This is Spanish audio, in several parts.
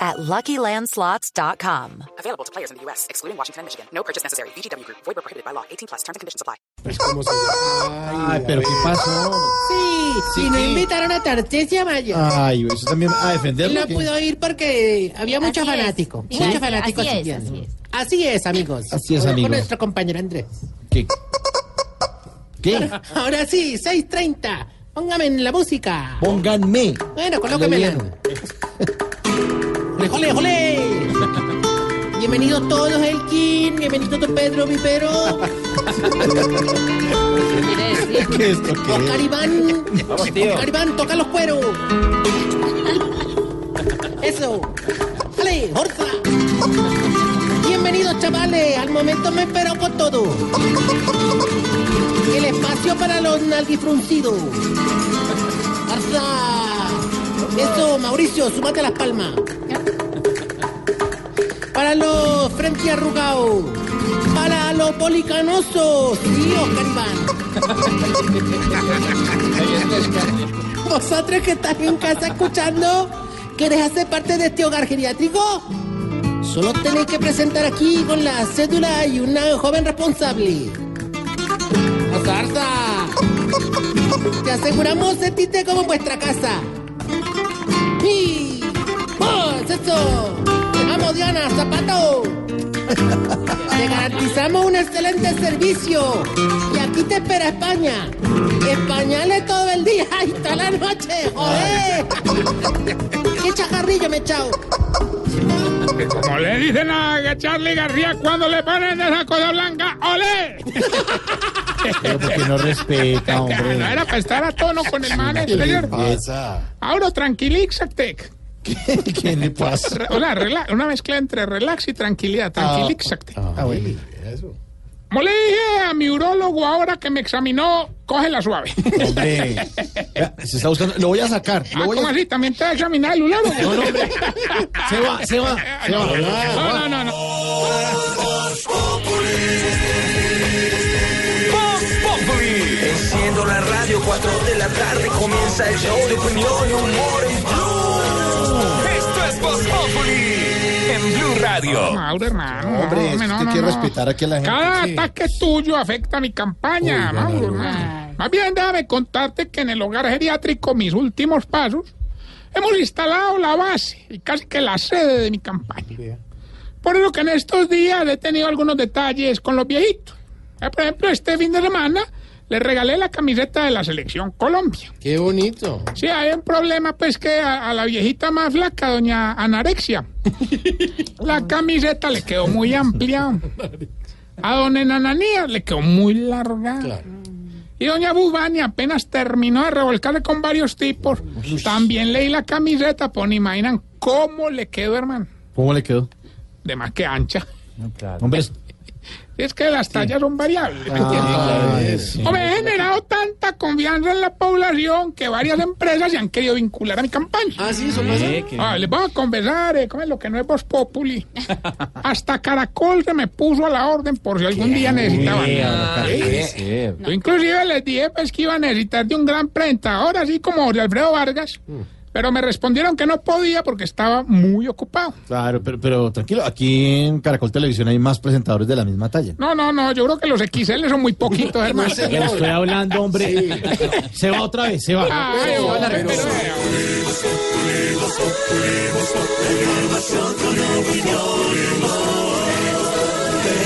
at LuckyLandSlots.com. Available to players in the U.S., excluding Washington and Michigan. No purchase necessary. VGW Group. Void where prohibited by law. 18 plus. Terms and conditions apply. Ay, pero ¿qué pasó? Sí, Sí, y no invitaron a Tarcisio Maya. Ay, eso también a defenderlo. no ¿qué? pudo ir porque había muchos Así es. fanáticos. Sí, Muchos así- fanáticos así es, siguiendo. así es. Así es, amigos. Así es, Ahora amigos. Con nuestro compañero Andrés. ¿Qué? ¿Qué? Ahora sí, 6.30. Póngame en la música. Pónganme. Bueno, colóquemela. ¡Jole, jole, jole! Bienvenidos todos, Elkin. Bienvenido don Pedro Vipero. ¿Qué es esto? ¿Qué? Oscar Iván. Oscar Iván, toca los cueros. Eso. ¡Dale, Jorza! Bienvenidos, chavales. Al momento me espero con todo. El espacio para los nalguifruncidos. ¡Arza! Eso, Mauricio, súmate las palmas. Para los frente arrugados. Para los policanosos. Sí, Oscar Iván. Vosotros que están en casa escuchando, ¿querés hacer parte de este hogar geriátrico? Solo tenéis que presentar aquí con la cédula y una joven responsable. ¡Azarza! Te aseguramos sentirte como en vuestra casa. ¡Y! ¡Vos, eso! ¡Vamos, Diana, zapato! Te garantizamos un excelente servicio. Y aquí te espera España. Españoles todo el día y toda la noche. ¡Joder! ¡Qué chacarrillo me he echado! Como le dicen a Charlie García cuando le ponen esa cosa blanca, ¡ole! Pero porque no respeta, No hombre. era para estar a tono con el man ¿Qué le exterior. pasa? Ahora tranquilízate. ¿Qué, qué le pasa? Hola, rela- una mezcla entre relax y tranquilidad. Tranquilízate. Ah, bueno. Como le dije a mi urólogo ahora que me examinó, cógela suave. Hombre. Se está buscando. Lo voy a sacar. Ah, Lo voy ¿Cómo a... así? ¿También te va a examinar el urólogo? No, no, hombre. Se va, se va. Se va. No, no, no, no. Enciendo la radio, 4 de la tarde comienza el show de opinión y humor en Voz Populi en Blue Radio. Mauro, hermano. Hombre, no, es que no, quiere no. respetar aquí a la gente. Cada Sí. ataque tuyo afecta mi campaña, Uy, Mauro, no, no, hermano. Más bien, déjame contarte que en el hogar geriátrico, mis últimos pasos, hemos instalado la base y casi que la sede de mi campaña. Por eso que en estos días he tenido algunos detalles con los viejitos. Eh, Por ejemplo, este fin de semana le regalé la camiseta de la selección Colombia. ¡Qué bonito! Sí, hay un problema, pues, que a, a la viejita más flaca, doña Anarexia, la camiseta le quedó muy amplia. A don Enananías le quedó muy larga. Y doña Bubani apenas terminó de revolcarle con varios tipos. También leí la camiseta, pues, ni imaginan cómo le quedó, hermano. ¿Cómo le quedó? De más que ancha. Hombre. Es que las tallas son variables. ¿me entiendes? Ay, sí. Hombre, he generado tanta confianza en la población que varias empresas se han querido vincular a mi campaña. Ah, sí, eso pasa. Ah, les voy a conversar, eh, ¿cómo es lo que no es Voz Populi? Hasta Caracol se me puso a la orden por si algún día necesitaban. Sí. Yo inclusive les dije pues, que iba a necesitar de un gran presentador, así como Jorge Alfredo Vargas. Pero me respondieron que no podía porque estaba muy ocupado. Claro, pero, pero tranquilo, aquí en Caracol Televisión hay más presentadores de la misma talla. No, no, no, yo creo que los XL son muy poquitos, hermano. Le estoy hablando, hombre. Se va otra vez, se va. Ay, hola, pero-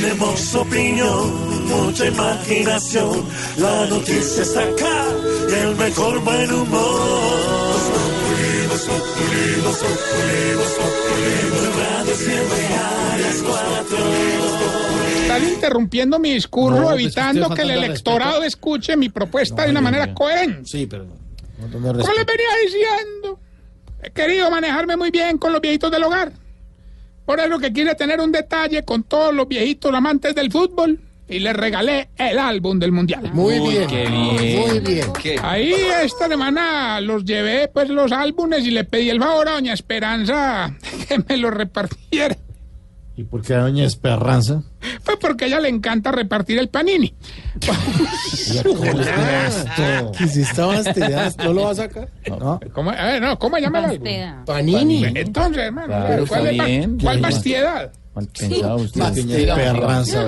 Tenemos opinión, mucha imaginación. La noticia está acá y el mejor buen humor. Radio siempre a las cuatro. Están interrumpiendo mi discurso, No, pues, evitando que el electorado escuche mi propuesta de una manera coherente. Sí, pero Como les venía diciendo, he querido manejarme muy bien con los viejitos del hogar. Por eso que quise tener un detalle con todos los viejitos amantes del fútbol y les regalé el álbum del mundial. Muy bien. Muy bien. Ahí esta semana los llevé pues los álbumes y le pedí el favor a doña Esperanza que me los repartiera. ¿Y por qué a doña Esperanza? Fue porque a ella le encanta repartir el panini. ¿Qué si estabas ¿No lo vas a sacar? ¿No? ¿Cómo, a ver, no, ¿cómo llama el álbum? Panini. Entonces, hermano, Claro, ¿cuál, está es, bien. ¿cuál Bien. Mal pensado usted. Más Doña tira. Esperanza.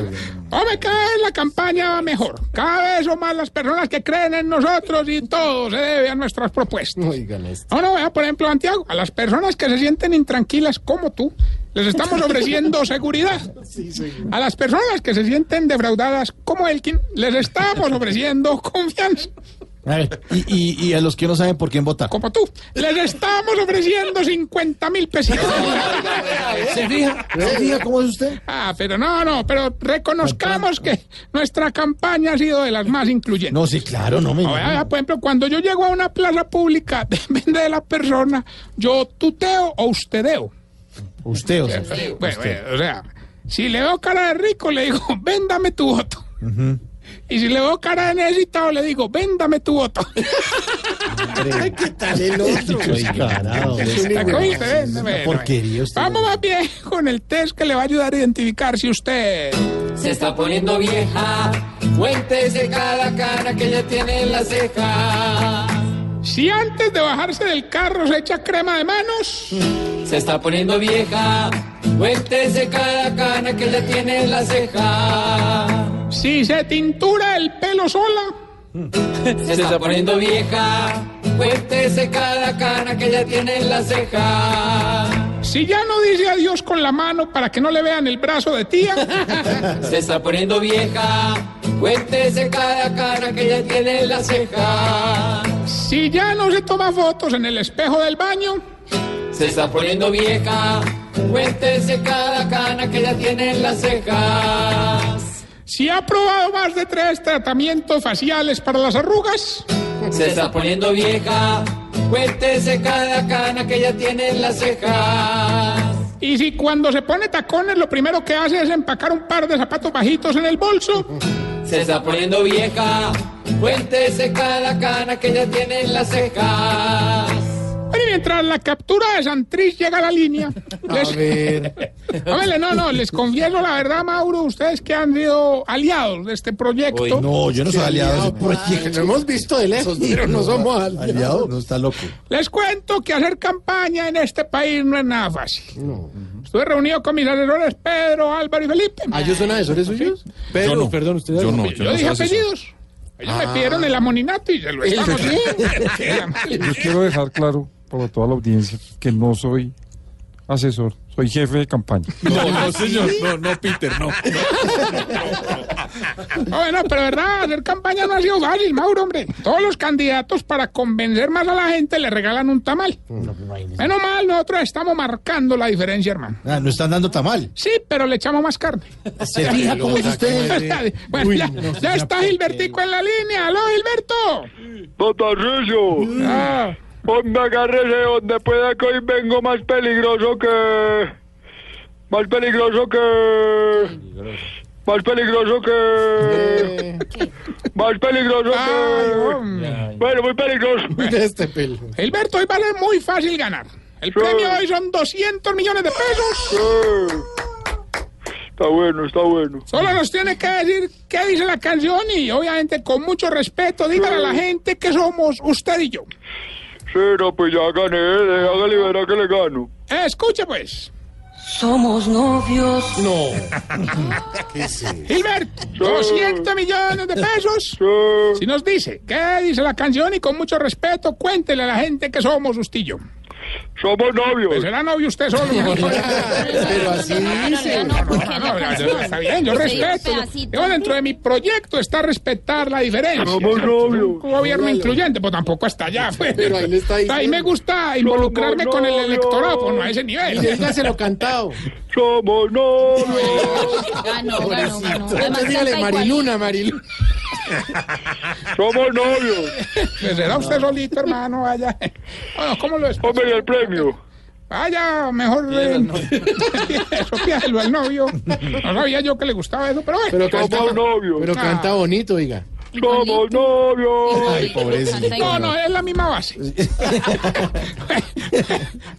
Hombre, cada vez la campaña va mejor. Cada vez son más las personas que creen en nosotros y todo se debe a nuestras propuestas. Oigan esto. No, no, vea, por ejemplo, Santiago, a las personas que se sienten intranquilas como tú, les estamos ofreciendo seguridad. A las personas que se sienten defraudadas como Elkin, les estamos ofreciendo confianza. A ver, y, y, y a los que no saben por quién votar. Como tú, les estamos ofreciendo 50 mil pesitos. ¿Se fija? ¿Se fija cómo es usted? Ah, pero no, no, pero reconozcamos que nuestra campaña ha sido de las más incluyentes. No, sí, claro, no me. Vea, por ejemplo, cuando yo llego a una plaza pública, depende de la persona, yo tuteo o ustedeo. Usted, o sea. Bueno, bueno, o sea, si le veo cara de rico, le digo, véndame tu voto. Y si le veo cara de necesitado, le digo, véndame tu voto. Ay, ¿Qué tal el otro? Véndame, Una porquería usted. Vamos más bien con el test que le va a ayudar a identificar si usted... Se está poniendo vieja, cuéntese cada cana que ella tiene en la ceja. Si antes de bajarse del carro se echa crema de manos, Se está poniendo vieja, cuéntese cada cana que ella tiene en la ceja. Si se tintura el pelo sola, Se está poniendo vieja, cuéntese cada cana que ella tiene en la ceja. si ya no dice adiós con la mano para que no le vean el brazo de tía, Se está poniendo vieja, cuéntese cada cana que ella tiene en la ceja. si ya no se toma fotos en el espejo del baño, Se está poniendo vieja, cuéntese cada cana que ella tiene en las cejas. Si ha probado más de tres tratamientos faciales para las arrugas, Se está poniendo vieja, cuéntese cada cana que ella tiene en las cejas. y si cuando se pone tacones lo primero que hace es empacar un par de zapatos bajitos en el bolso, Se está poniendo vieja, cuéntese cada cana que ella tiene en las cejas. Mientras la captura de Santrich llega a la línea, A les, ver. Ómele, no, no, les confieso la verdad, Mauro, ustedes que han sido aliados de este proyecto. No, yo no soy aliado de ese Aliado, proyecto. Lo hemos visto de lejos, pero no somos aliados. Aliado, no está loco. Les cuento que hacer campaña en este país no es nada fácil. Estuve reunido con mis asesores Pedro, Álvaro y Felipe. ¿Ah, ellos son asesores suyos? Pedro, perdón, usted Yo no, Yo dije apellidos. Ellos me pidieron el amoninato y se lo estamos Yo quiero dejar claro para toda la audiencia que no soy asesor, soy jefe de campaña. No, no, señor. No, no, Peter, no. Bueno, pero verdad, hacer campaña no ha sido fácil, Mauro, hombre. Todos los candidatos para convencer más a la gente le regalan un tamal. Menos mal, nosotros estamos marcando la diferencia, hermano. Ah, no están dando tamal. Sí, pero le echamos más carne. ¿Se fija cómo es usted? bueno, ya, ya está Gilbertico en la línea. ¡Aló, Gilberto! Patarrillo, Ah, ponme agárrese donde pueda que hoy vengo más peligroso que... Más peligroso que... Más peligroso que... Más peligroso que... hombre. Bueno, muy peligroso. Este pelo. Gilberto, hoy vale muy fácil ganar. El premio hoy son 200 millones de pesos. Está bueno, está bueno. Solo nos tiene que decir qué dice la canción y obviamente con mucho respeto dígale a la gente que somos usted y yo. Sí, no, pues ya gané, hágale verá que le gano. Escuche pues. Somos novios. No. Gilberto, 200 millones de pesos. Sí, Si nos dice qué dice la canción y con mucho respeto cuéntele a la gente que somos yo. Somos novios. Pues será novio usted solo. Pero así dice. No, no, no, no, está bien, yo respeto. Yo, dentro de mi proyecto está respetar la diferencia. Somos novios. Un gobierno incluyente, pues tampoco hasta allá. Pues. Pero ahí le está diciendo. Ahí me gusta involucrarme con el electorado, pues no a ese Y nivel. dígaselo cantado. Somos novios. Ganó, ganó, ganó. Mariluna, Mariluna. Somos novios. Pues será usted solito, hermano, vaya. Bueno, ¿cómo lo es? Hombre, ¿y el premio? Vaya, mejor. eh, eso pídelo al novio. No sabía yo que le gustaba eso, pero bueno. Pero canta, Somos novios. pero Ah. canta bonito, oiga. Somos novios. Ay, pobrecito. No, no, es la misma base.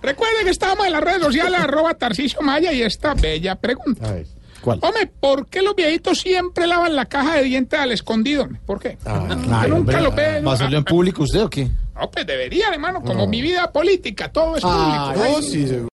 Recuerden que estamos en las redes sociales, arroba Tarcicio Maya, y esta bella pregunta. A ver, ¿cuál? Hombre, ¿por qué los viejitos siempre lavan la caja de dientes al escondido? ¿Por qué? Ay, nunca hombre, lo ve. ¿Va a hacerlo en público usted o qué? No, pues deberían, hermano. Como mi vida política, todo es público. Ah, oh, sí.